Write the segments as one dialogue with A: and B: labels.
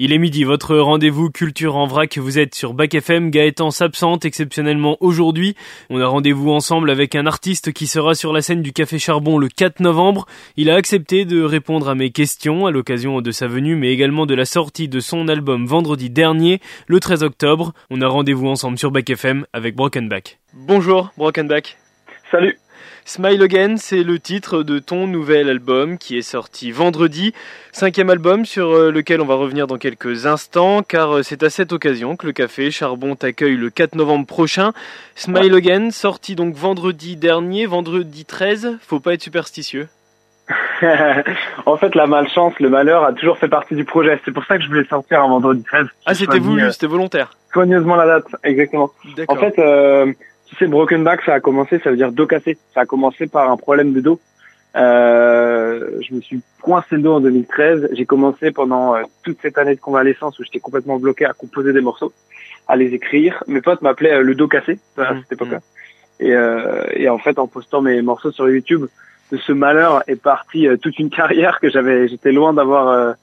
A: Il est midi, votre rendez-vous culture en vrac, vous êtes sur Bac FM, Gaëtan s'absente exceptionnellement aujourd'hui. On a rendez-vous ensemble avec un artiste qui sera sur la scène du Café Charbon le 4 novembre. Il a accepté de répondre à mes questions à l'occasion de sa venue, mais également de la sortie de son album vendredi dernier, le 13 octobre. On a rendez-vous ensemble sur Bac FM avec Brokenback. Bonjour Brokenback.
B: Salut
A: Smile Again, c'est le titre de ton nouvel album qui est sorti vendredi. Cinquième album sur euh, lequel on va revenir dans quelques instants, car euh, c'est à cette occasion que le Café Charbon t'accueille le 4 novembre prochain. Smile Again, sorti donc vendredi dernier, vendredi 13. Faut pas être superstitieux.
B: en fait, la malchance, le malheur a toujours fait partie du projet. C'est pour ça que je voulais sortir un vendredi 13.
A: Ah, c'était voulu, euh, c'était volontaire.
B: Soigneusement la date, exactement. En fait, si c'est broken back, ça a commencé, ça veut dire dos cassé. Ça a commencé par un problème de dos. Euh, je me suis coincé le dos en 2013. J'ai commencé pendant euh, toute cette année de convalescence où j'étais complètement bloqué à composer des morceaux, à les écrire. Mes potes m'appelaient euh, le dos cassé à cette époque-là. Mmh. Et, euh, et, en fait, en postant mes morceaux sur YouTube, de ce malheur est partie toute une carrière que j'avais, j'étais loin d'avoir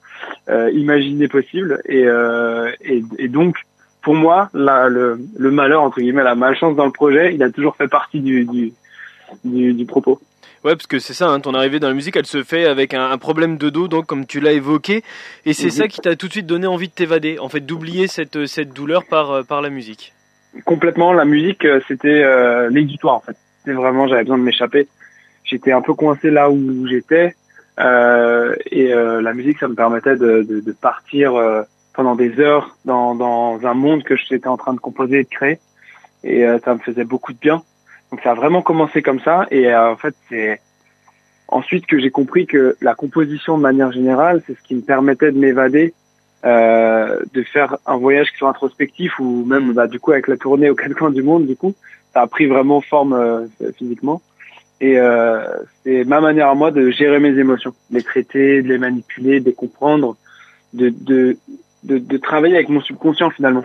B: imaginé possible. Et, et, et donc, pour moi, la, le, le, malheur, entre guillemets, la malchance dans le projet, il a toujours fait partie du, du, du, du propos.
A: Ouais, parce que c'est ça, hein, ton arrivée dans la musique, elle se fait avec un, un problème de dos, donc comme tu l'as évoqué, et c'est ça qui t'a tout de suite donné envie de t'évader, en fait, d'oublier cette, cette douleur par, euh, par la musique.
B: Complètement, la musique, euh, c'était euh, l'exutoire, en fait. C'était vraiment, j'avais besoin de m'échapper. J'étais un peu coincé là où j'étais, euh, et euh, la musique, ça me permettait de, de, de partir pendant des heures dans, dans un monde que j'étais en train de composer et de créer. Et euh, ça me faisait beaucoup de bien. Donc ça a vraiment commencé comme ça. Et euh, en fait, c'est ensuite que j'ai compris que la composition de manière générale, c'est ce qui me permettait de m'évader, euh, de faire un voyage qui soit introspectif ou même bah, du coup avec la tournée aux quatre du monde, du coup, ça a pris vraiment forme euh, physiquement. Et euh, c'est ma manière à moi de gérer mes émotions, de les traiter, de les manipuler, de les comprendre, de, de de, de travailler avec mon subconscient finalement.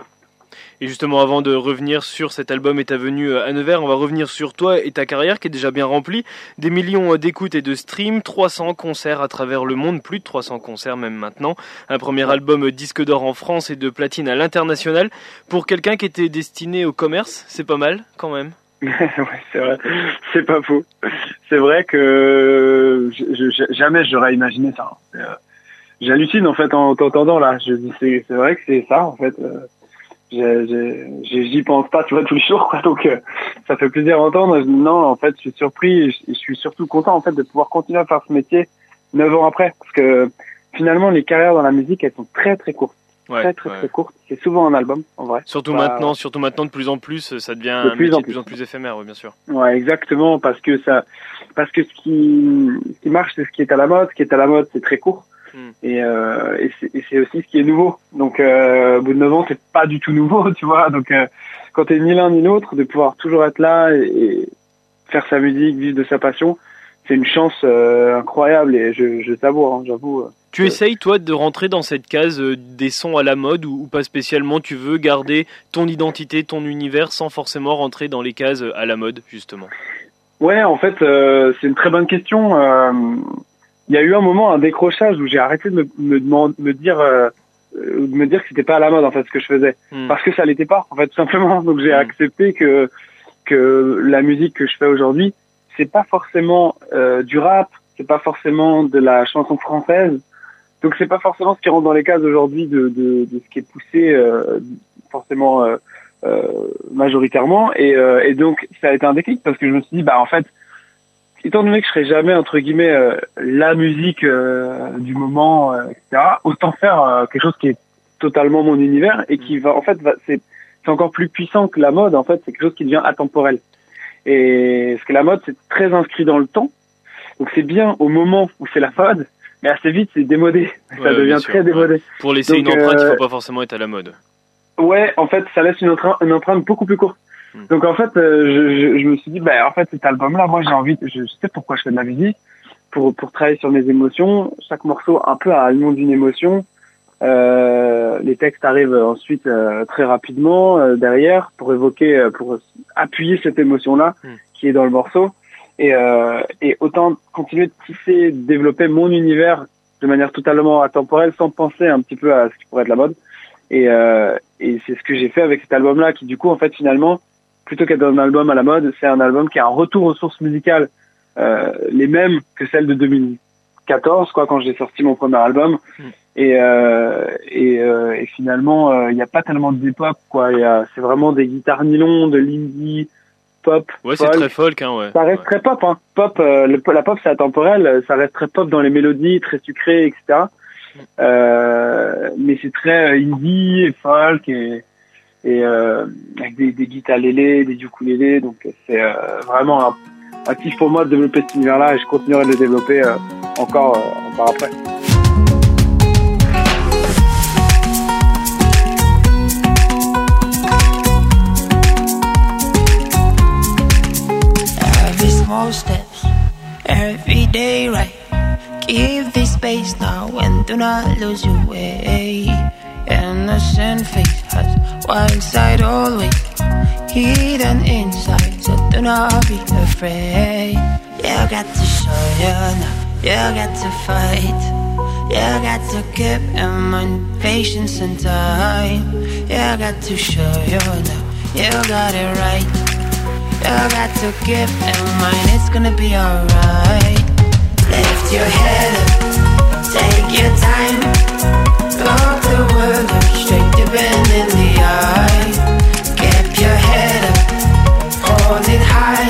A: Et justement, avant de revenir sur cet album et ta venue à Nevers, on va revenir sur toi et ta carrière qui est déjà bien remplie. Des millions d'écoutes et de streams, 300 concerts à travers le monde, plus de 300 concerts même maintenant. Un premier album disque d'or en France et de platine à l'international. Pour quelqu'un qui était destiné au commerce, c'est pas mal quand même.
B: ouais, c'est vrai, c'est pas faux. C'est vrai que je, je, jamais j'aurais imaginé ça. J'hallucine en fait en t'entendant là. Je dis c'est c'est vrai que c'est ça en fait. Euh, j'y pense pas tu vois tous les jours quoi. Donc euh, ça fait plaisir d'entendre non en fait je suis surpris je, suis surtout content en fait de pouvoir continuer à faire ce métier neuf ans après. Parce que finalement les carrières dans la musique elles sont très très courtes. Ouais, très très très courtes. C'est souvent un album en vrai.
A: Surtout maintenant surtout maintenant de plus en plus ça devient de plus, en, plus. en plus éphémère oui, bien sûr.
B: Ouais exactement parce que ça parce que ce qui ce qui marche c'est ce qui est à la mode. Ce qui est à la mode c'est très court. Et, euh, et c'est aussi ce qui est nouveau. Donc, euh, au bout de 9 ans, c'est pas du tout nouveau, tu vois. Donc, euh, quand t'es ni l'un ni l'autre, de pouvoir toujours être là et, faire sa musique, vivre de sa passion, c'est une chance euh, incroyable et je, je savoure, hein, j'avoue.
A: Tu essayes, toi, de rentrer dans cette case des sons à la mode ou, ou, pas spécialement? Tu veux garder ton identité, ton univers sans forcément rentrer dans les cases à la mode, justement?
B: Ouais, en fait, c'est une très bonne question il y a eu un moment, un décrochage où j'ai arrêté de me, me, me dire, euh, euh, me dire que c'était pas à la mode en fait ce que je faisais, hmm. parce que ça l'était pas en fait tout simplement. Donc j'ai hmm. accepté que que la musique que je fais aujourd'hui, c'est pas forcément euh, du rap, c'est pas forcément de la chanson française, donc c'est pas forcément ce qui rentre dans les cases aujourd'hui de, de, de, ce qui est poussé euh, forcément euh, euh, majoritairement. Et, et donc ça a été un déclic parce que je me suis dit bah en fait étant donné que je serai jamais entre guillemets euh, la musique euh, du moment, euh, etc. Autant faire quelque chose qui est totalement mon univers et qui va en fait c'est c'est encore plus puissant que la mode. En fait, c'est quelque chose qui devient atemporel. Et ce que la mode c'est très inscrit dans le temps. Donc c'est bien au moment où c'est la mode, mais assez vite c'est démodé. ça devient très démodé.
A: Pour laisser une empreinte, il faut pas forcément être à la mode.
B: Ouais, en fait, ça laisse une empreinte, une empreinte beaucoup plus courte. Hmm. Donc en fait, euh, je, je, me suis dit, bah, en fait, cet album-là, moi j'ai envie, je sais pourquoi je fais de la musique, pour, pour travailler sur mes émotions. Chaque morceau un peu a le nom d'une émotion. Euh, les textes arrivent ensuite euh, très rapidement euh, derrière pour évoquer, pour appuyer cette émotion-là hmm. qui est dans le morceau. Et, et autant continuer de tisser, de développer mon univers de manière totalement atemporelle, sans penser un petit peu à ce qui pourrait être la mode. Et, euh, et c'est ce que j'ai fait avec cet album-là, qui du coup, en fait, finalement, plutôt qu'être un album à la mode, c'est un album qui a un retour aux sources musicales euh, les mêmes que celles de 2014, quoi, quand j'ai sorti mon premier album. Mm. Et, euh, et, euh, et, finalement, il n'y a pas tellement de pop, quoi. C'est vraiment des guitares nylon, de l'indie, pop.
A: Ouais, c'est très folk, hein, ouais.
B: Ça reste très pop, hein. Pop, le, la pop, c'est atemporel, ça reste très pop dans les mélodies, très sucré, etc. Euh, mais c'est très indie et folk et, et euh, avec des, des guitares lélé, des ukulélés, donc c'est euh, vraiment un, un pour moi de développer cet univers-là et je continuerai de le développer euh, encore, euh, encore après. space now and do not lose your way. Innocent face has wild side always, hidden inside. So do not be afraid. You got to show your love. You got to fight. You got to keep in mind patience and time. You got to show your love. You got it right. You got to keep in mind it's gonna be alright. Lift your head up, take your time. Look the world up, straight to bend in the eye. Keep your head up, hold it high.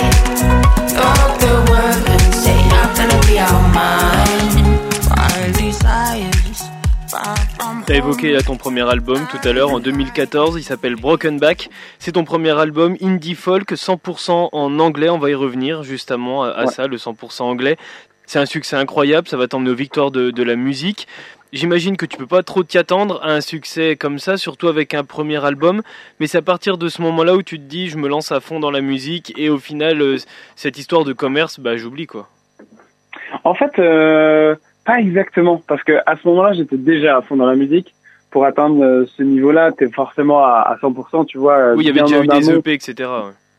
B: Look the world and say I'm gonna be all mine. Wild desires. T'as évoqué là, ton premier album tout à l'heure en 2014, il s'appelle Broken Back. C'est ton premier album indie folk 100% en anglais, on va y revenir justement à, ça, le 100% anglais. C'est un succès incroyable, ça va t'emmener aux victoires de, la musique. J'imagine que tu peux pas trop t'y attendre à un succès comme ça, surtout avec un premier album. Mais c'est à partir de ce moment-là où tu te dis, je me lance à fond dans la musique et au final, euh, cette histoire de commerce, bah j'oublie quoi. En fait, euh, pas exactement, parce que à ce moment-là, j'étais déjà à fond dans la musique. Pour atteindre euh, ce niveau-là, t'es forcément à, 100%, tu vois.
A: Oui, il y avait déjà eu des EP, etc.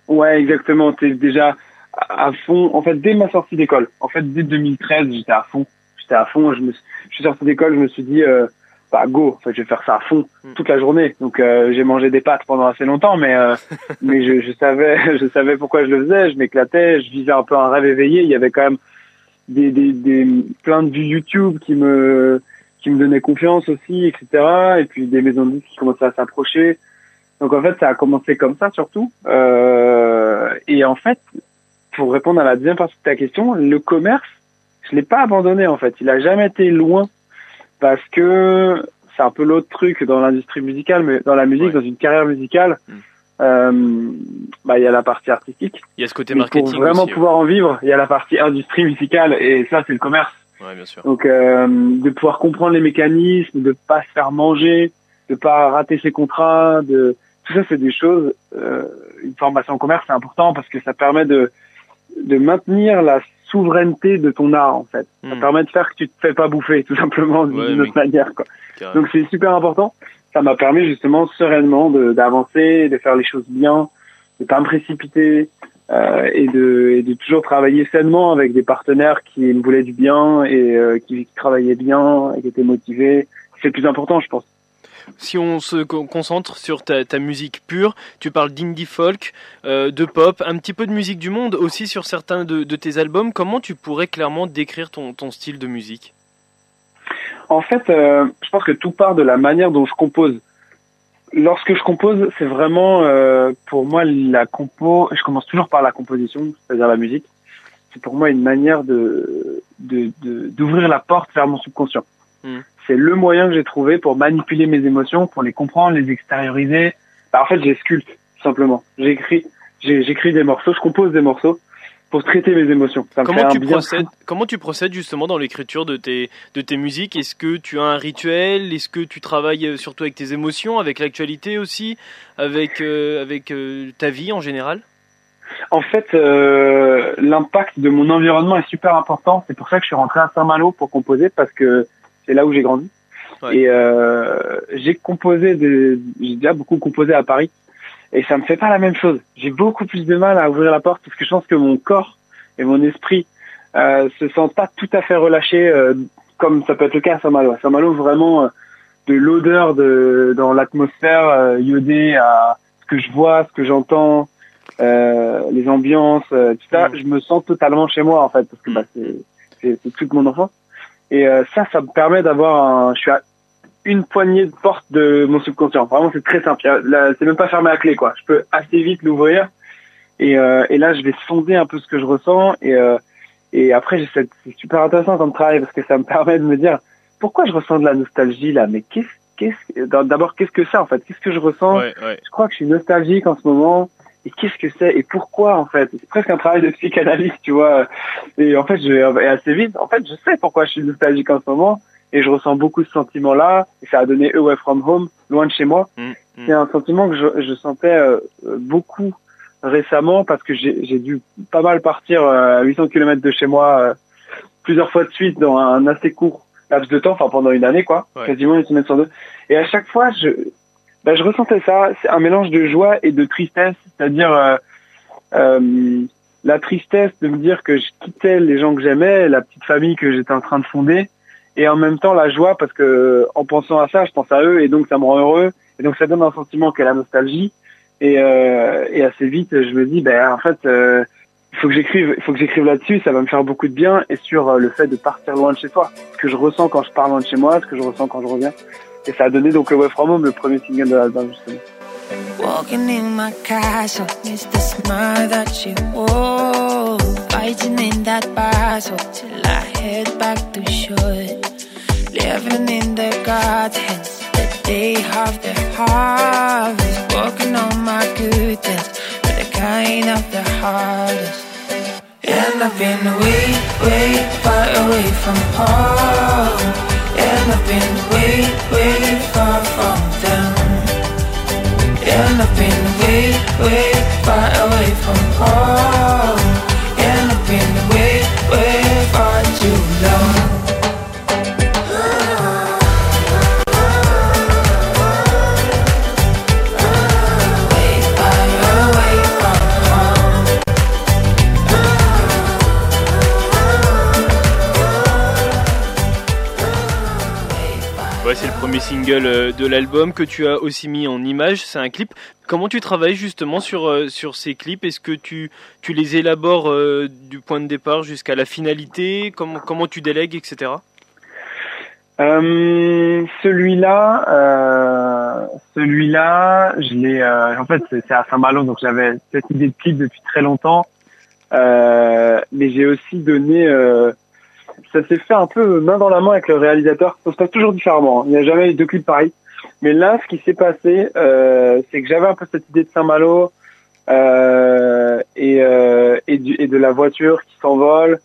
B: Ouais, ouais exactement. T'es déjà à fond. En fait, dès ma sortie d'école, en fait, dès 2013, j'étais à fond. J'étais à fond. Je me, je suis sorti d'école, je me suis dit, euh, bah go, en fait, je vais faire ça à fond hmm. toute la journée. Donc, euh, j'ai mangé des pâtes pendant assez longtemps, mais euh, mais je, je, savais, je savais pourquoi je le faisais. Je m'éclatais, je vivais un peu un rêve éveillé. Il y avait quand même des, des, des plein de vues YouTube qui me qui me donnaient confiance aussi, etc. Et puis des maisons de disques qui commençaient à s'approcher. Donc en fait, ça a commencé comme ça surtout. Euh, et en fait, pour répondre à la deuxième partie de ta question, le commerce, je l'ai pas abandonné en fait. Il a jamais été loin parce que c'est un peu l'autre truc dans l'industrie musicale, mais dans la musique, dans une carrière musicale, mm. euh, bah il y a la partie artistique.
A: Il y a ce côté marketing.
B: pour vraiment pouvoir en vivre, il y a la partie industrie musicale et ça c'est le commerce.
A: Ouais, bien sûr.
B: Donc euh, de pouvoir comprendre les mécanismes, de pas se faire manger, de pas rater ses contrats, de tout ça c'est des choses. Euh, une formation en commerce c'est important parce que ça permet de de maintenir la souveraineté de ton art en fait. Ça hmm. permet de faire que tu te fais pas bouffer tout simplement d'une autre manière quoi. Donc c'est super important. Ça m'a permis justement sereinement d'avancer, de, faire les choses bien, de pas me précipiter euh, et, de, et de toujours travailler sainement avec des partenaires qui me voulaient du bien et euh, qui, qui travaillaient bien et qui étaient motivés. C'est le plus important je pense
A: si on se concentre sur ta, musique pure, tu parles d'indie folk, euh, de pop, un petit peu de musique du monde aussi sur certains de, tes albums. Comment tu pourrais clairement décrire ton, style de musique?
B: En fait, euh, je pense que tout part de la manière dont je compose. Lorsque je compose, c'est vraiment euh, pour moi la compo. Je commence toujours par la composition, c'est-à-dire la musique. C'est pour moi une manière de d'ouvrir la porte vers mon subconscient. Hmm c'est le moyen que j'ai trouvé pour manipuler mes émotions, pour les comprendre, les extérioriser. Bah, en fait, j'ai sculpte, simplement. J'écris, j'écris des morceaux, je compose des morceaux pour traiter mes émotions.
A: comment tu procèdes Comment tu procèdes justement dans l'écriture de tes de tes musiques? Est-ce que tu as un rituel? Est-ce que tu travailles euh, surtout avec tes émotions, avec l'actualité aussi, avec euh, avec euh, ta vie en général?
B: En fait, l'impact de mon environnement est super important. C'est pour ça que je suis rentré à Saint-Malo pour composer parce que c'est là où j'ai grandi. Et euh, j'ai composé, des, j'ai déjà beaucoup composé à Paris, et ça me fait pas la même chose. J'ai beaucoup plus de mal à ouvrir la porte parce que je pense que mon corps et mon esprit euh, se sentent pas tout à fait relâchés euh, comme ça peut être le cas à Saint-Malo. À Saint-Malo, vraiment, de l'odeur de dans l'atmosphère iodée à ce que je vois, ce que j'entends, euh, les ambiances, tout ça, mm. je me sens totalement chez moi en fait, parce que bah, c'est toute mon enfance. Et ça, ça me permet d'avoir un... Je suis à une poignée de porte de mon subconscient. Vraiment, c'est très simple. C'est même pas fermé à clé, quoi. Je peux assez vite l'ouvrir. Et, euh, et là, je vais sonder un peu ce que je ressens. Et, euh, et après, c'est super intéressant comme travail parce que ça me permet de me dire pourquoi je ressens de la nostalgie là? Mais qu'est-ce, qu'est-ce, d'abord, qu'est-ce que c'est en fait? Qu'est-ce que je ressens? Je crois que je suis nostalgique en ce moment. Et qu'est-ce que c'est Et pourquoi en fait? C'est presque un travail de psychanalyste, tu vois. Et en fait, je vais assez vite. En fait, je sais pourquoi je suis nostalgique en ce moment et je ressens beaucoup ce sentiment-là. Et ça a donné Away From Home, loin de chez moi. Mm, mm. C'est un sentiment que je, je sentais euh, beaucoup récemment parce que j'ai dû pas mal partir euh, à 800 km de chez moi euh, plusieurs fois de suite dans un assez court laps de temps, enfin pendant une année quoi, quasiment une semaine sur deux. Et à chaque fois, je, bah, je ressentais ça. C'est un mélange de joie et de tristesse, c'est-à-dire euh, la tristesse de me dire que je quittais les gens que j'aimais, la petite famille que j'étais en train de fonder, et en même temps la joie parce que en pensant à ça, je pense à eux et donc ça me rend heureux et donc ça donne un sentiment qu'est la nostalgie. Et, euh, et assez vite je me dis ben en fait euh, il faut que j'écrive il faut que j'écrive là-dessus, ça va me faire beaucoup de bien et sur euh, le fait de partir loin de chez toi, ce que je ressens quand je pars loin de chez moi, ce que je ressens quand je reviens et ça a donné donc Away From Home le premier single de l'album justement. Walking in my castle, it's the smile that you wore. Fighting in that battle till I head back to shore. Living in the gardens, the day of the harvest. Walking on my goodness, but the kind of the hardest. And I've been way, way far away from home. I've been way, way far from them. And I've been way, way far away from home
A: euh, de l'album que tu as aussi mis en image. C'est un clip. Comment tu travailles justement sur, euh, sur ces clips? Est-ce que tu, tu les élabores euh, du point de départ jusqu'à la finalité? Comment, comment tu délègues, etc.
B: celui-là, celui-là, je l'ai. en fait, c'est à Saint-Malo, donc j'avais cette idée de clip depuis très longtemps. mais j'ai aussi donné ça s'est fait un peu main dans la main avec le réalisateur. Ça se passe toujours différemment. Hein. Il n'y a jamais eu deux clips pareils. Mais là, ce qui s'est passé, euh, c'est que j'avais un peu cette idée de Saint-Malo euh, et, euh, et, du, et, de la voiture qui s'envole.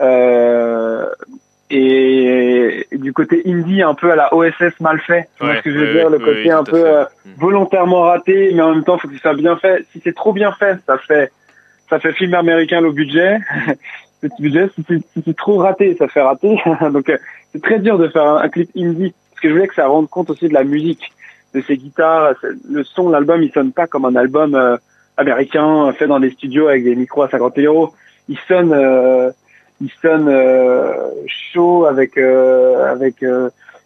B: Euh, et, du côté indie, un peu à la OSS mal fait. Tu vois ce que je veux dire? Le côté un peu euh, volontairement raté, mais en même temps, faut que ça soit bien fait. Si c'est trop bien fait, ça fait ça fait film américain low budget. Petit budget. Si c'est trop raté, ça fait rater. Donc euh, c'est très dur de faire un, clip indie parce que je voulais que ça rende compte aussi de la musique, de ces guitares. Le son, l'album, il sonne pas comme un album euh, américain fait dans des studios avec des micros à 50 euros. Il sonne, euh, il sonne chaud avec avec.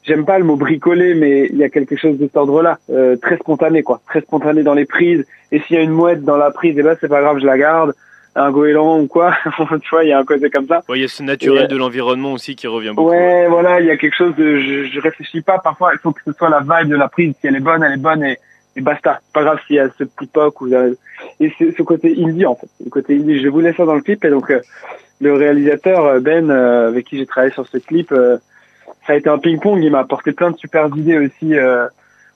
B: J'aime pas le mot bricolé, mais il y a quelque chose de cet ordre-là, très spontané quoi, très spontané dans les prises. Et s'il y a une mouette dans la prise, eh ben c'est pas grave, je la garde un goéland ou quoi. tu vois, il y a un côté comme ça.
A: Il y a ce naturel de l'environnement aussi qui revient beaucoup.
B: Ouais, voilà, il y a quelque chose de, je, je réfléchis pas. Parfois, il faut que ce soit la vibe de la prise. Si elle est bonne, elle est bonne et, et basta. Pas grave s'il y a ce petit poc ou et c'est ce côté indie en fait. Le côté indie, je voulais ça dans le clip et donc euh, le réalisateur euh, Ben euh, avec qui j'ai travaillé sur ce clip, ça a été un ping-pong. Il m'a apporté plein de super idées aussi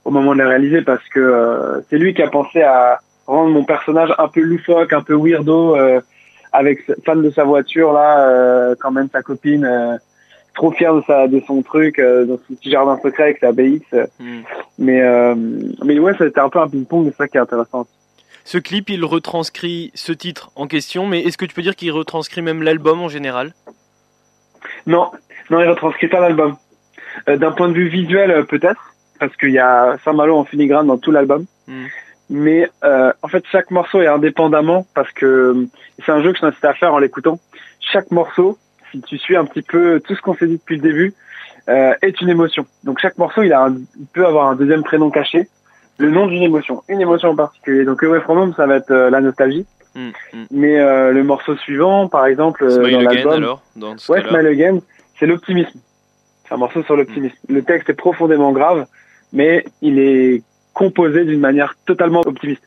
B: au moment de la réaliser parce que c'est lui qui a pensé à rendre mon personnage un peu loufoque, un peu weirdo, euh, avec fan de sa voiture là, euh, quand même sa copine, euh, trop fier de sa de son truc, dans son petit jardin secret avec sa BX. Hmm. Mais mais ouais, c'était un peu un ping-pong, c'est ça qui est intéressant.
A: Ce clip, il retranscrit ce titre en question, mais est-ce que tu peux dire qu'il retranscrit même l'album en général?
B: Non, non, il retranscrit pas l'album. D'un point de vue visuel, peut-être, parce qu'il y a Saint-Malo en filigrane dans tout l'album. Hmm mais euh, en fait chaque morceau est indépendamment parce que c'est un jeu que je t'incite à faire en l'écoutant. Chaque morceau, si tu suis un petit peu tout ce qu'on s'est dit depuis le début, euh, est une émotion. Donc chaque morceau, il, a il peut avoir un deuxième prénom caché, le nom d'une émotion, une émotion en particulier. Donc Away From Home, ça va être euh, la nostalgie. Mm, mm. Mais euh, le morceau suivant, par exemple,
A: Smile dans l'album, alors, dans
B: ce ouais, Smile Again, c'est l'optimisme. C'est un morceau sur l'optimisme. Mm. Le texte est profondément grave, mais il est composé d'une manière totalement optimiste.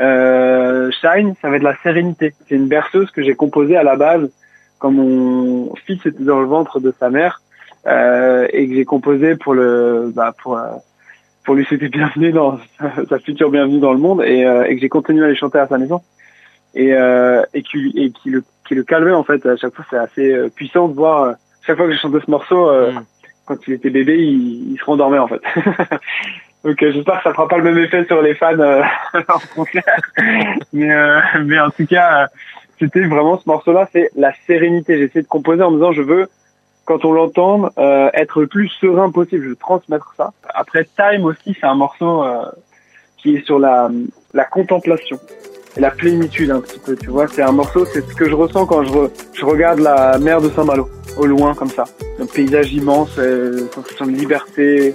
B: Euh, Shine, ça va être la sérénité. C'est une berceuse que j'ai composée à la base quand mon fils était dans le ventre de sa mère euh, et que j'ai composé pour le bah, pour euh, pour lui souhaiter bienvenue dans sa future bienvenue dans le monde et, euh, et que j'ai continué à les chanter à sa maison et euh, et qui et qui le qui le calmait en fait à chaque fois c'est assez euh, puissant de voir chaque fois que j'ai chanté ce morceau mm. quand il était bébé il, il se rendormait en fait donc j'espère que ça fera pas le même effet sur les fans en concert mais mais en tout cas c'était vraiment ce morceau là c'est la sérénité j'ai essayé de composer en me disant je veux quand on l'entend, euh, être le plus serein possible. Je veux transmettre ça. Après, Time aussi, c'est un morceau euh, qui est sur la, la contemplation la plénitude un petit peu. Tu vois, c'est un morceau, c'est ce que je ressens quand je, je regarde la mer de Saint-Malo au loin comme ça. Un paysage immense, euh, sensation de liberté.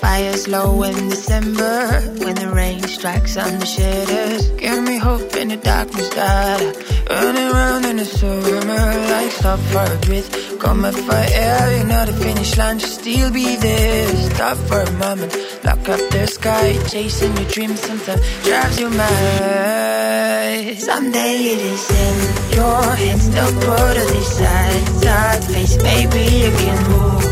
B: Fire's low in December when the rain strikes on the shutters. Give me hope in the darkness, God. Running around in a summer, like stop for a breath. Coming for air, you know the finish line should still be there. Stop for a moment, lock up the sky, chasing your dreams sometimes drives you mad. Someday it is in your hands, the road of this side, side face, baby, you can move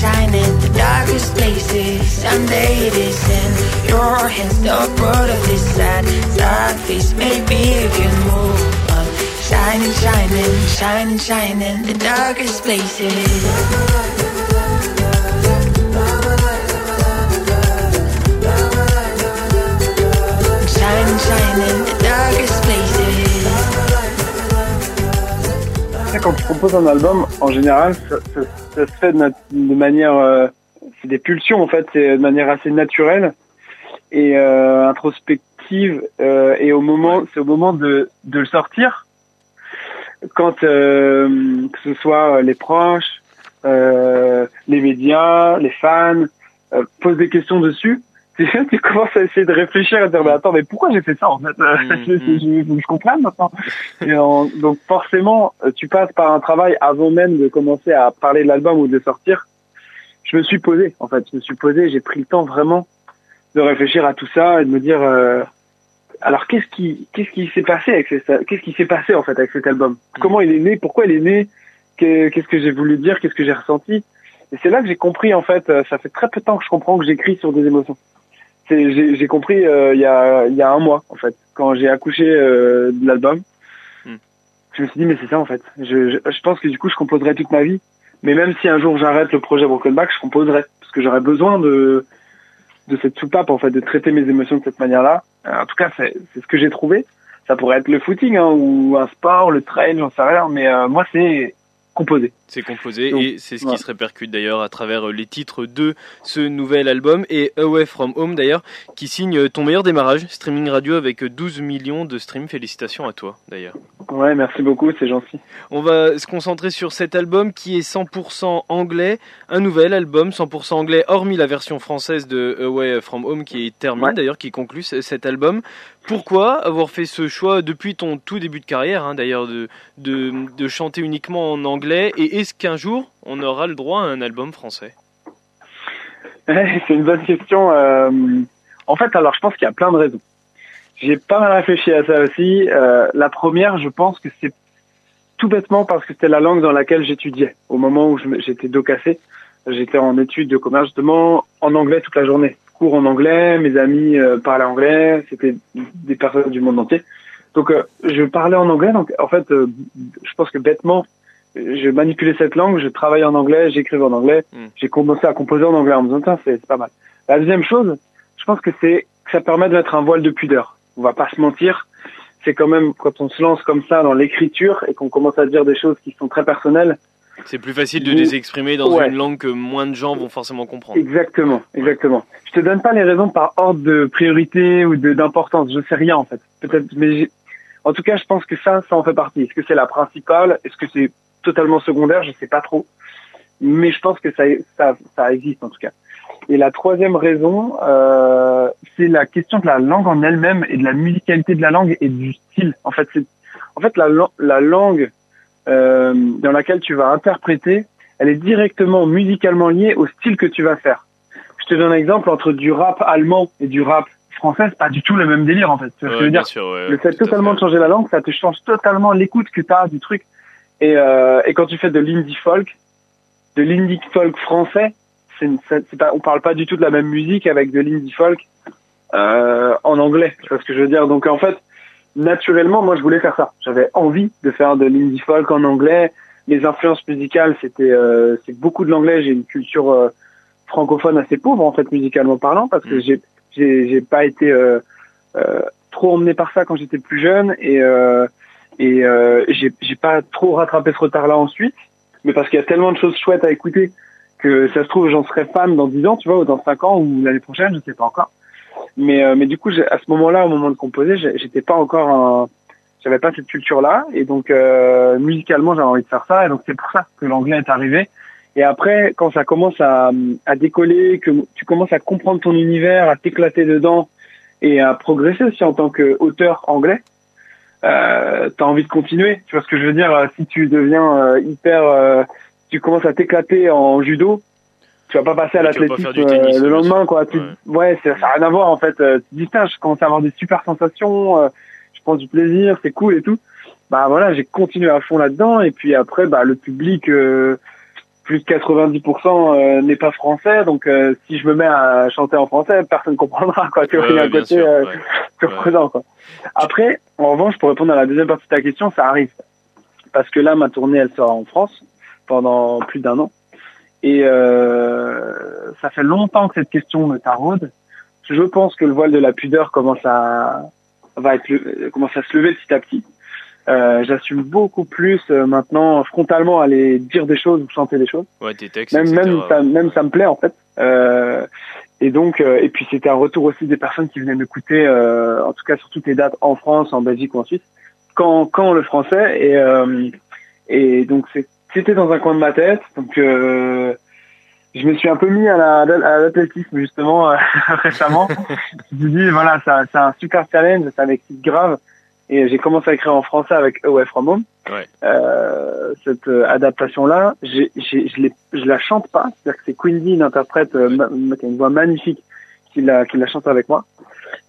B: Shine, shine in the darkest places Someday it is in your hands The road of this sad, sad face Maybe you can move on Shining, shining, shining, shining The darkest places. Shining, shining, quand tu composes un album, en général, ça, se fait de, manière, euh, c'est des pulsions en fait, c'est de manière assez naturelle et euh, introspective. Euh, et au moment, c'est au moment de, de le sortir, quand que ce soit les proches, les médias, les fans posent des questions dessus, tu commences à essayer de réfléchir et de dire, mais attends, mais pourquoi j'ai fait ça, en fait? Mm, je, je, je, comprends maintenant. Et donc, forcément, tu passes par un travail avant même de commencer à parler de l'album ou de le sortir. Je me suis posé, en fait. Je me suis posé, j'ai pris le temps vraiment de réfléchir à tout ça et de me dire, euh, alors qu'est-ce qui, qu'est-ce qui s'est passé avec qu'est-ce qui s'est passé, en fait, avec cet album? Mm. Comment il est né? Pourquoi il est né? Qu'est-ce que j'ai voulu dire? Qu'est-ce que j'ai ressenti? Et c'est là que j'ai compris, en fait, euh, ça fait très peu de temps que je comprends que j'écris sur des émotions j'ai compris euh, il y, a, y a un mois en fait quand j'ai accouché euh, de l'album. Hmm. je me suis dit mais c'est ça en fait. Je, je, je, pense que du coup je composerai toute ma vie. Mais même si un jour j'arrête le projet Broken Back je composerai. Parce que j'aurais besoin de de cette soupape en fait de traiter mes émotions de cette manière là euh, en tout cas c'est ce que j'ai trouvé. Ça pourrait être le footing hein, ou un sport le trail j'en sais rien. Mais moi c'est composé.
A: C'est composé et c'est ce qui se répercute d'ailleurs à travers euh, les titres de ce nouvel album et Away From Home d'ailleurs qui signe euh, ton meilleur démarrage streaming radio avec 12 euh, millions de streams. Félicitations à toi d'ailleurs.
B: Ouais, merci beaucoup, c'est gentil.
A: On va se concentrer sur cet album qui est 100% anglais, un nouvel album 100% anglais hormis la version française de Away From Home qui est terminée d'ailleurs qui conclut cet album. Pourquoi avoir fait ce choix depuis ton tout début de carrière, hein, d'ailleurs, de, de, de, chanter uniquement en anglais? Et est-ce qu'un jour, on aura le droit à un album français?
B: C'est une bonne question. Euh, en fait, alors, je pense qu'il y a plein de raisons. J'ai pas mal réfléchi à ça aussi. Euh, la première, je pense que c'est tout bêtement parce que c'était la langue dans laquelle j'étudiais. Au moment où j'étais dos cassé, j'étais en études de commerce justement en anglais toute la journée cours en anglais, mes amis euh, parlaient anglais, c'était des personnes du monde entier. Donc euh, je parlais en anglais, donc en fait, euh, je pense que bêtement, je manipulais cette langue, je travaillais en anglais, j'écrivais en anglais, hmm. j'ai commencé à composer en anglais en me disant c'est pas mal. La deuxième chose, je pense que c'est que ça permet de mettre un voile de pudeur. On va pas se mentir, c'est quand même quand on se lance comme ça dans l'écriture et qu'on commence à dire des choses qui sont très personnelles,
A: c'est plus facile de les exprimer dans une langue que moins de gens vont forcément comprendre.
B: Exactement, exactement. Je te donne pas les raisons par ordre de priorité ou d'importance. Je sais rien en fait. Peut-être, mais en tout cas, je pense que ça, ça en fait partie. Est-ce que c'est la principale? Est-ce que c'est totalement secondaire? Je sais pas trop. mais je pense que ça, ça, ça existe en tout cas. Et la troisième raison, euh, c'est la question de la langue en elle-même et de la musicalité de la langue et du style. En fait, c'est en fait la, la langue euh, dans laquelle tu vas interpréter, elle est directement musicalement liée au style que tu vas faire. Je te donne un exemple entre du rap allemand et du rap français, c'est pas du tout le même délire en fait. Tu veux dire Le fait totalement de changer la langue, ça te change totalement l'écoute que tu as du truc. Et, euh, et quand tu fais de l'indie folk, de l'indie folk français, c'est pas, on parle pas du tout de la même musique avec de l'indie folk euh, en anglais. Tu vois ce que je veux dire? Donc en fait, naturellement, moi je voulais faire ça. J'avais envie de faire de l'indie folk en anglais. Les influences musicales, c'était euh, c'est beaucoup de l'anglais. J'ai une culture euh, francophone assez pauvre en fait musicalement parlant parce que mm. j'ai j'ai pas été trop emmené par ça quand j'étais plus jeune et et j'ai j'ai pas trop rattrapé ce retard là ensuite mais parce qu'il y a tellement de choses chouettes à écouter que ça se trouve j'en serais fan dans 10 ans tu vois ou dans 5 ans ou l'année prochaine je sais pas encore. Mais euh, mais du coup à ce moment-là au moment de composer j'étais pas encore un j'avais pas cette culture là et donc euh, musicalement j'avais envie de faire ça. Et donc c'est pour ça que l'anglais est arrivé. Et après, quand ça commence à, à décoller, que tu commences à comprendre ton univers, à t'éclater dedans et à progresser aussi en tant qu'auteur anglais, euh, t'as envie de continuer. Tu vois ce que je veux dire? Si tu deviens euh, hyper, euh, tu commences à t'éclater en judo, tu vas pas passer à l'athlétisme euh, le lendemain, quoi. Tu, ouais, ça n'a rien à voir en fait. tu dis tiens, je commence à avoir des super sensations, je prends du plaisir, c'est cool et tout. Bah voilà, j'ai continué à fond là-dedans et puis après, bah le public plus de 90% euh, n'est pas français, donc euh, si je me mets à chanter en français, personne comprendra quoi. Tu vois, il y a un côté euh, surprenant quoi. Après, en revanche, pour répondre à la deuxième partie de ta question, ça arrive parce que là, ma tournée, elle sera en France pendant plus d'un an, et ça fait longtemps que cette question me taraude. Je pense que le voile de la pudeur commence à va être commence à se lever petit à petit. Euh, j'assume beaucoup plus euh, maintenant frontalement aller dire des choses ou chanter des choses.
A: Ouais, tes textes.
B: Même même ça, même ça me plaît en fait. Euh, et donc euh, et puis c'était un retour aussi des personnes qui venaient m'écouter, en tout cas sur toutes les dates en France, en Belgique ou en Suisse, quand quand le français et et donc c'était dans un coin de ma tête. Donc je me suis un peu mis à la à l'athlétisme justement récemment. je me dis voilà ça c'est un super challenge, ça m'excite grave. Et j'ai commencé à écrire en français avec Away From Home. Ouais. Euh, cette euh, adaptation-là, je je la chante pas. C'est-à-dire que c'est Quincy, une interprète euh, qui a une voix magnifique, qui la, qui la chante avec moi.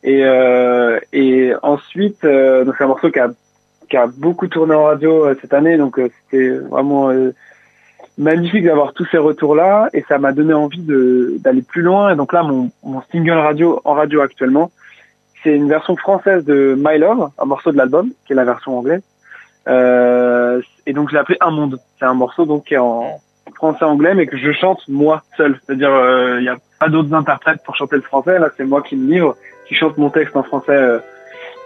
B: Et, euh, et ensuite, euh, donc c'est un morceau qui a, qui a beaucoup tourné en radio cette année, donc c'était vraiment magnifique d'avoir tous ces retours-là, et ça m'a donné envie d'aller plus loin. Et donc là, mon, mon single radio en radio actuellement, c'est une version française de My Love, un morceau de l'album, qui est la version anglaise. Euh, et donc je l'ai appelé Un Monde. C'est un morceau donc qui est en français-anglais, mais que je chante moi seul. C'est-à-dire il euh, n'y a pas d'autres interprètes pour chanter le français. Là, c'est moi qui me livre, qui chante mon texte en français euh,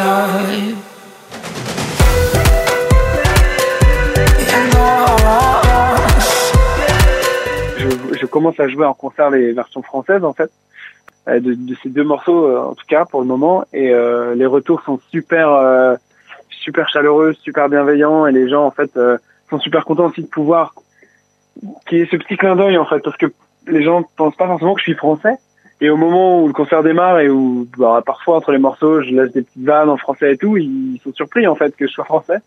C: long.
B: commence à jouer en concert les versions françaises en fait. Euh, de, de ces deux morceaux euh, en tout cas pour le moment. Et euh, les retours sont super super chaleureux, super bienveillants. Et les gens en fait sont super contents aussi de pouvoir qu'il y ait ce petit clin d'œil en fait. Parce que les gens pensent pas forcément que je suis français et au moment où le concert démarre et où bah, parfois entre les morceaux je laisse des petites vannes en français et tout ils sont surpris en fait que je sois français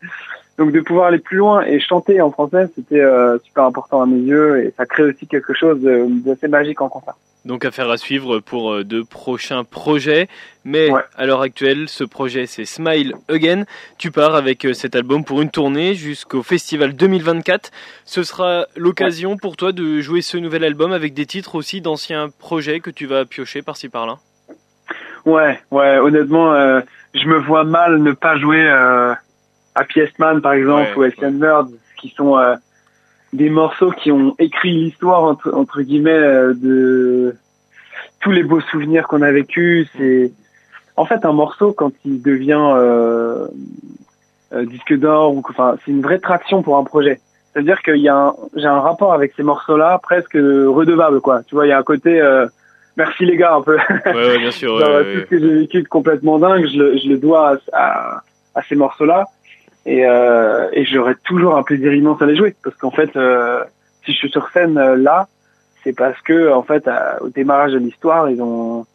B: donc de pouvoir aller plus loin et chanter en français, c'était euh, super important à mes yeux et ça crée aussi quelque chose d'assez magique en concert.
A: Donc affaire à suivre pour euh, de prochains projets. Mais à l'heure actuelle, ce projet c'est Smile Again. Tu pars avec euh, cet album pour une tournée jusqu'au festival 2024. Ce sera l'occasion pour toi de jouer ce nouvel album avec des titres aussi d'anciens projets que tu vas piocher par-ci par-là.
B: Ouais, ouais, honnêtement, je me vois mal ne pas jouer euh, Happy Man par exemple ou Asian qui sont euh, des morceaux qui ont écrit l'histoire entre, entre guillemets euh, de tous les beaux souvenirs qu'on a vécus. C'est en fait un morceau quand il devient euh, euh disque d'or ou enfin c'est une vraie traction pour un projet. C'est-à-dire qu'il y a j'ai un rapport avec ces morceaux-là presque redevable quoi. Tu vois, il y a un côté euh, merci les gars un peu.
A: Ouais, ouais bien sûr.
B: tout ce que j'ai vécu de complètement dingue, je le, je le dois à, à, ces morceaux-là. Et, euh, et j'aurais toujours un plaisir immense à les jouer parce qu'en fait, euh, si je suis sur scène euh, là, c'est parce que en fait, au démarrage de l'histoire, ils ont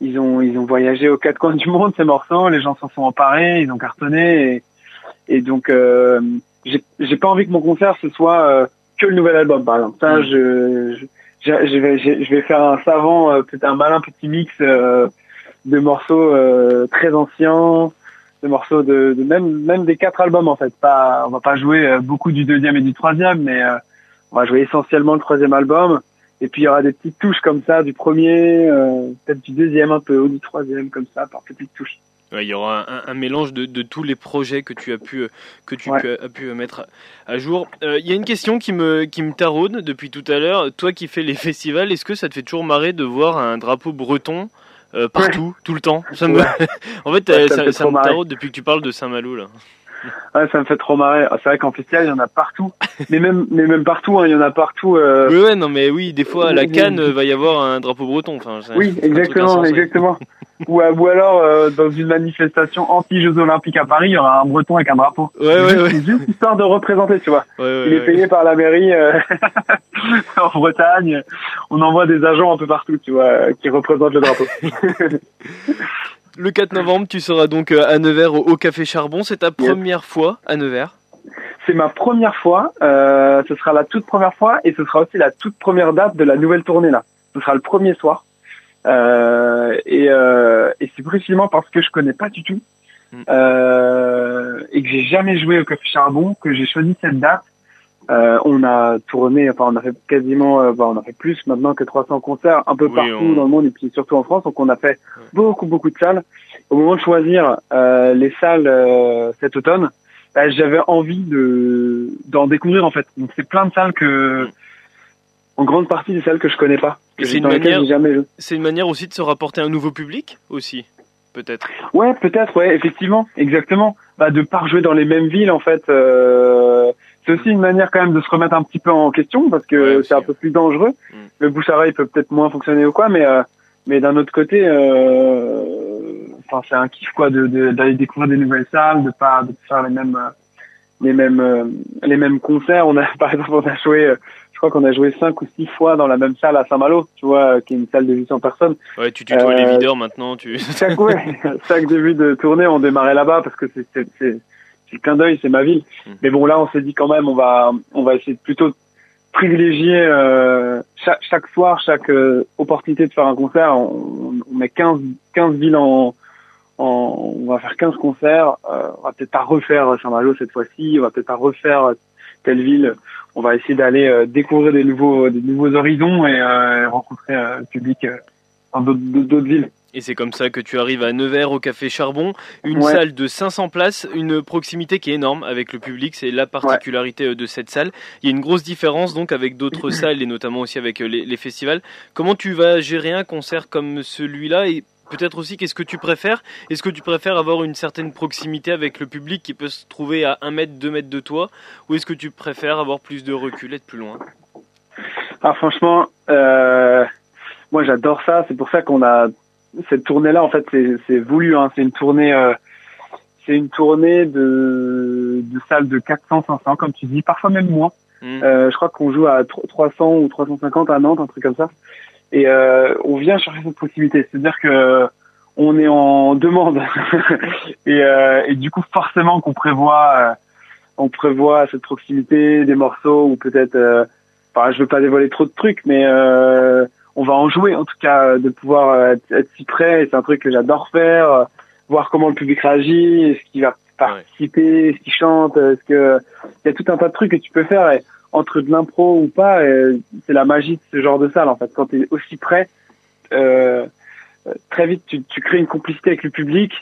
B: ils ont ils ont voyagé aux quatre coins du monde ces morceaux, les gens s'en sont emparés, ils ont cartonné et, et donc euh, j'ai j'ai pas envie que mon concert ce soit que le nouvel album par exemple. Ça, mm. je, je je vais, je vais faire un savant, euh, peut-être un malin petit mix euh, de morceaux euh, très anciens, de morceaux de, de, même même des quatre albums en fait. Pas, on va pas jouer beaucoup du deuxième et du troisième, mais on va jouer essentiellement le troisième album. Et puis il y aura des petites touches comme ça du premier, peut-être du deuxième un peu ou du troisième comme ça par petites touches
A: il y aura un, mélange de, tous les projets que tu as pu, que tu as pu mettre à jour. Euh, il y a une question qui me, qui me taraude depuis tout à l'heure. Toi qui fais les festivals, est-ce que ça te fait toujours marrer de voir un drapeau breton euh, partout, tout le temps ça me... En fait, ça, ça, me taraude depuis que tu parles de Saint-Malo. Là.
B: Ouais, ça me fait trop marrer. Ah, c'est vrai qu'en festival, il y en a partout. mais même, mais même partout, hein, il y en a partout. Euh...
A: Oui, ouais, non, mais oui, des fois, à la Cannes, va y avoir un drapeau breton. Enfin,
B: oui, exactement, exactement. ou, euh, ou alors, euh, dans une manifestation anti-Jeux Olympiques à Paris, il y aura un breton avec un drapeau.
A: Ouais, ouais, ouais.
B: C'est juste histoire de représenter, tu vois.
A: Ouais,
B: il est payé par la mairie euh, en Bretagne. On envoie des agents un peu partout, tu vois, qui représentent le drapeau.
A: Le 4 novembre, tu seras donc euh, à Nevers au, Café Charbon. C'est ta première fois à Nevers
B: C'est ma première fois. Euh, ce sera la toute première fois et ce sera aussi la toute première date de la nouvelle tournée là. Ce sera le premier soir. Euh, et, euh, et c'est précisément parce que je connais pas du tout mm. euh, et que j'ai jamais joué au Café Charbon que j'ai choisi cette date euh, on a tourné, enfin on a fait quasiment, euh, bah, on a fait plus maintenant que 300 concerts un peu partout dans le monde et puis surtout en France. Donc on a fait beaucoup beaucoup de salles. Au moment de choisir euh, les salles euh, cet automne, bah, j'avais envie de d'en découvrir en fait. Donc c'est plein de salles que, en grande partie des salles que je connais pas.
A: C'est une manière, c'est une manière aussi de se rapporter un nouveau public aussi, peut-être.
B: Ouais, peut-être, ouais, effectivement, exactement. Bah de pas jouer dans les mêmes villes en fait. Euh, c'est aussi une manière quand même de se remettre un petit peu en question parce que c'est un peu plus dangereux. Mm. Le bouche à peut peut-être moins fonctionner ou quoi, mais euh, mais d'un autre côté, euh, enfin c'est un kiff quoi de d'aller découvrir des nouvelles salles, de pas de faire les mêmes les mêmes euh, les mêmes concerts. On a par exemple on a joué, je crois qu'on a joué cinq ou six fois dans la même salle à Saint-Malo, tu vois, qui est une salle de 800 personnes.
A: Ouais, tu tutoies les videurs maintenant. Tu
B: chaque ouais, chaque début de tournée on démarrait là-bas parce que c'est clin d'œil, c'est ma ville. Mmh. Mais bon, là, on s'est dit quand même, on va, on va essayer de plutôt privilégier euh, chaque, chaque, soir, chaque euh, opportunité de faire un concert. On, on met 15, 15 villes en, en, on va faire 15 concerts. Euh, on va peut-être pas refaire Saint-Malo cette fois-ci. On va peut-être pas refaire telle ville. On va essayer d'aller euh, découvrir des nouveaux, des nouveaux horizons et rencontrer le public dans d'autres villes.
A: Et c'est comme ça que tu arrives à Nevers au Café Charbon, une salle de 500 places, une proximité qui est énorme avec le public, c'est la particularité euh, de cette salle. Il y a une grosse différence donc avec d'autres salles et notamment aussi avec euh, les, festivals. Comment tu vas gérer un concert comme celui-là et peut-être aussi qu'est-ce que tu préfères? Est-ce que tu préfères avoir une certaine proximité avec le public qui peut se trouver à 1 mètre, 2 mètres de toi? Ou est-ce que tu préfères avoir plus de recul, être plus loin?
B: Ah, franchement, euh, moi j'adore ça, c'est pour ça qu'on a cette tournée-là, en fait, c'est voulu. Hein. C'est une tournée, euh, c'est une tournée de, de salles de 400, 500, comme tu dis, parfois même moins. Mm. Euh, je crois qu'on joue à 300 ou 350 à Nantes, un truc comme ça. Et euh, on vient chercher cette possibilité, c'est-à-dire que on est en demande et, euh, et, du coup forcément qu'on prévoit, euh, on prévoit cette proximité des morceaux ou peut-être, euh, enfin je veux pas dévoiler trop de trucs, mais on va en jouer en tout cas euh, de pouvoir euh, être, si près. C'est un truc que j'adore faire euh, voir comment le public réagit est-ce qu'il va participer est-ce qu'il chante est-ce que il y a tout un tas de trucs que tu peux faire. Et entre de l'impro ou pas c'est la magie de ce genre de salle en fait. Quand tu es aussi près euh, très vite tu, tu, crées une complicité avec le public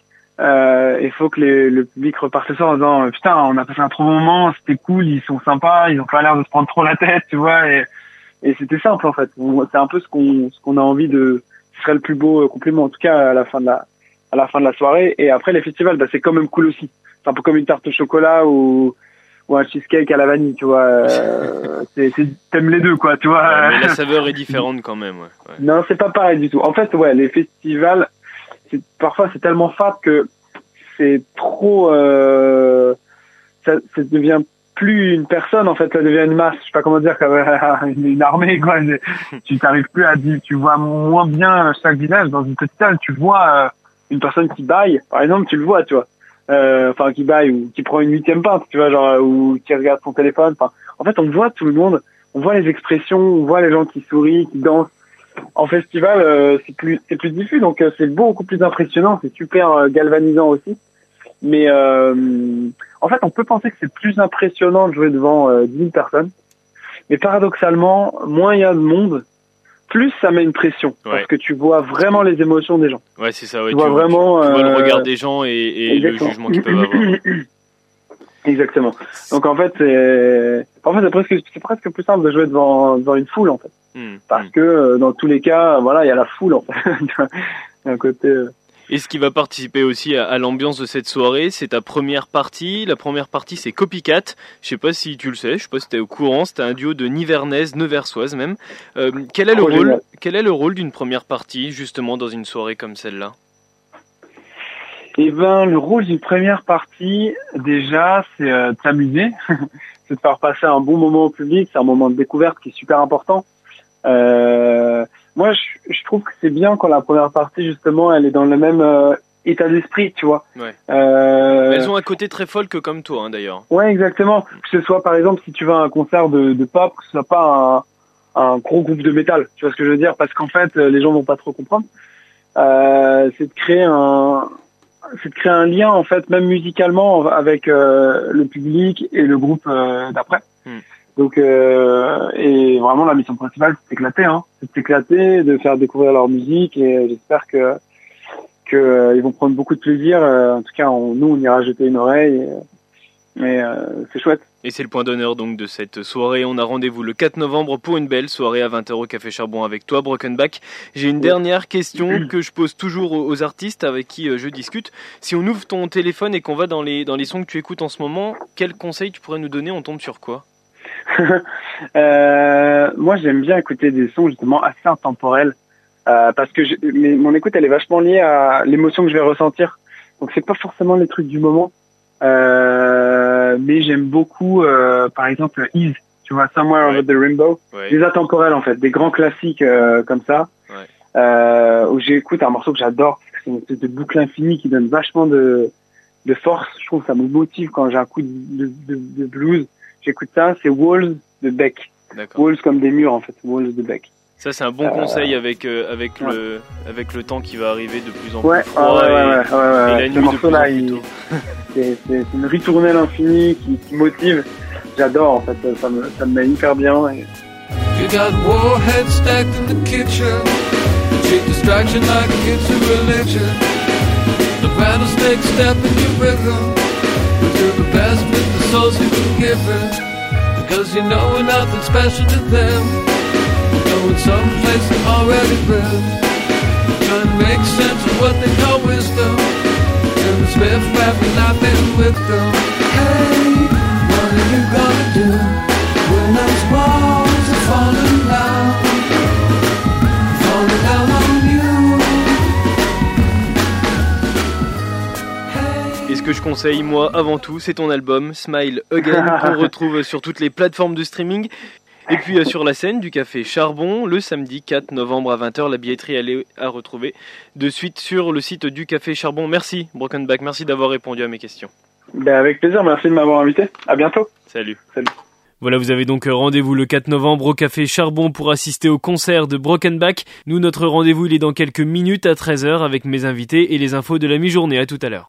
B: euh, il faut que les, le public reparte le soir en disant putain on a passé un trop bon moment c'était cool ils sont sympas ils ont pas l'air de se prendre trop la tête tu vois et, et c'était simple en fait c'est un peu ce qu'on ce qu'on a envie de ce serait le plus beau complément en tout cas à la fin de la à la fin de la soirée et après les festivals bah, c'est quand même cool aussi c'est un peu comme une tarte au chocolat ou ou un cheesecake à la vanille, tu vois. Euh, c'est, t'aimes les deux, quoi, tu vois.
A: mais la saveur est différente quand même. Ouais. ouais.
B: Non, c'est pas pareil du tout. En fait, ouais, les festivals, c'est, parfois c'est tellement fade que c'est trop. Euh, ça, ça devient plus une personne en fait ça devient une masse je sais pas comment dire comme une armée quoi tu t'arrives plus à dire tu vois moins bien chaque village dans une petite salle tu vois euh, une personne qui baille par exemple tu le vois tu vois euh, enfin qui baille ou qui prend une huitième pinte, tu vois, genre ou qui regarde son téléphone. En fait, on voit tout le monde, on voit les expressions, on voit les gens qui sourient, qui dansent. En festival, euh, c'est plus c'est plus diffus, donc euh, c'est beaucoup plus impressionnant, c'est super galvanisant aussi. Mais en fait, on peut penser que c'est plus impressionnant de jouer devant 10 000 personnes. Mais paradoxalement, moins il y a de monde, plus ça met une pression parce que tu vois vraiment les émotions des gens.
A: Ouais, c'est ça. Ouais, tu, vois vraiment tu, vois le regard des gens et, et le jugement qu'ils peuvent avoir.
B: Exactement. Donc en fait, c'est en fait c'est presque c'est presque plus simple de jouer devant devant une foule en fait, hmm, parce hmm. que dans tous les cas, voilà, il y a la foule en fait. d'un côté.
A: Et ce qui va participer aussi à, l'ambiance de cette soirée, c'est ta première partie. La première partie, c'est Copycat. Je sais pas si tu le sais, je sais pas si tu es au courant. C'était un duo de Nivernaise, Neversoise même. Euh, quel est le rôle Quel est le rôle d'une première partie justement dans une soirée comme celle-là?
B: Eh ben, le rôle d'une première partie, déjà, c'est euh, de s'amuser, c'est de faire passer un bon moment au public. C'est un moment de découverte qui est super important. Euh, moi, je, je trouve que c'est bien quand la première partie, justement, elle est dans le même euh, état d'esprit, tu vois.
A: Ouais. Euh... Elles ont un côté très folk comme toi, hein, d'ailleurs.
B: Ouais, exactement. Que ce soit, par exemple, si tu vas à un concert de, de pop, que ce soit pas un, un gros groupe de métal, tu vois ce que je veux dire? Parce qu'en fait, les gens vont pas trop comprendre. Euh, c'est de créer un c'est de créer un lien en fait même musicalement avec euh, le public et le groupe euh, d'après hmm. Donc euh, et vraiment la mission principale c'est d'éclater, hein, c'est d'éclater, de faire découvrir leur musique et j'espère que que euh, ils vont prendre beaucoup de plaisir. Euh, en tout cas, on, nous on ira jeter une oreille. mais c'est chouette.
A: Et c'est le point d'honneur donc de cette soirée. On a rendez-vous le 4 novembre pour une belle soirée à 20h au Café Charbon avec toi, Brokenback. J'ai une dernière question que je pose toujours aux artistes avec qui je discute. Si on ouvre ton téléphone et qu'on va dans les, dans les sons que tu écoutes en ce moment, quel conseil tu pourrais nous donner? On tombe sur quoi?
B: euh, moi, j'aime bien écouter des sons justement assez intemporels euh, parce que je, mais mon écoute, elle est vachement liée à l'émotion que je vais ressentir. Donc, c'est pas forcément les trucs du moment, euh, mais j'aime beaucoup, euh, par exemple, Ease. Tu vois, Somewhere Over the Rainbow, des intemporels en fait, des grands classiques euh, comme ça. Ouais. Euh, où j'écoute un morceau que j'adore, c'est une espèce de boucle infinie qui donne vachement de, de force. Je trouve que ça me motive quand j'ai un coup de, de, de blues j'écoute ça, c'est Walls de Beck. Walls comme des murs en fait, Walls de Beck.
A: Ça c'est un bon euh, conseil avec euh, avec le avec le temps qui va arriver de plus en
B: plus
A: froid
B: ouais, ouais, ouais, et, la nuit de plus là, il... c'est une ritournelle infinie qui, qui motive. J'adore en fait, ça me ça me met hyper bien. Et... You got warheads stacked in the kitchen. Cheap distraction like it's a religion. The rattlesnake step in your rhythm. Do the best with the souls you've been given. Because you know we're nothing special to them. Going someplace they already been. Trying to make sense of what they call wisdom. And the Smith rapping, I've been with them. Hey, what are you gonna do ce que je conseille, moi, avant tout, c'est ton album, Smile Again, qu'on retrouve sur toutes les plateformes de streaming. Et puis euh, sur la scène du café Charbon, le samedi 4 novembre à 20h, la billetterie elle est à retrouver de suite sur le site du café Charbon. Merci Brokenback, merci d'avoir répondu à mes questions. Ben avec plaisir, merci de m'avoir invité. À bientôt.
A: Salut.
B: Salut.
A: Voilà, vous avez donc rendez-vous le 4 novembre au Café Charbon pour assister au concert de Brokenback. Nous, notre rendez-vous, il est dans quelques minutes à 13h avec mes invités et les infos de la mi-journée. À tout à l'heure.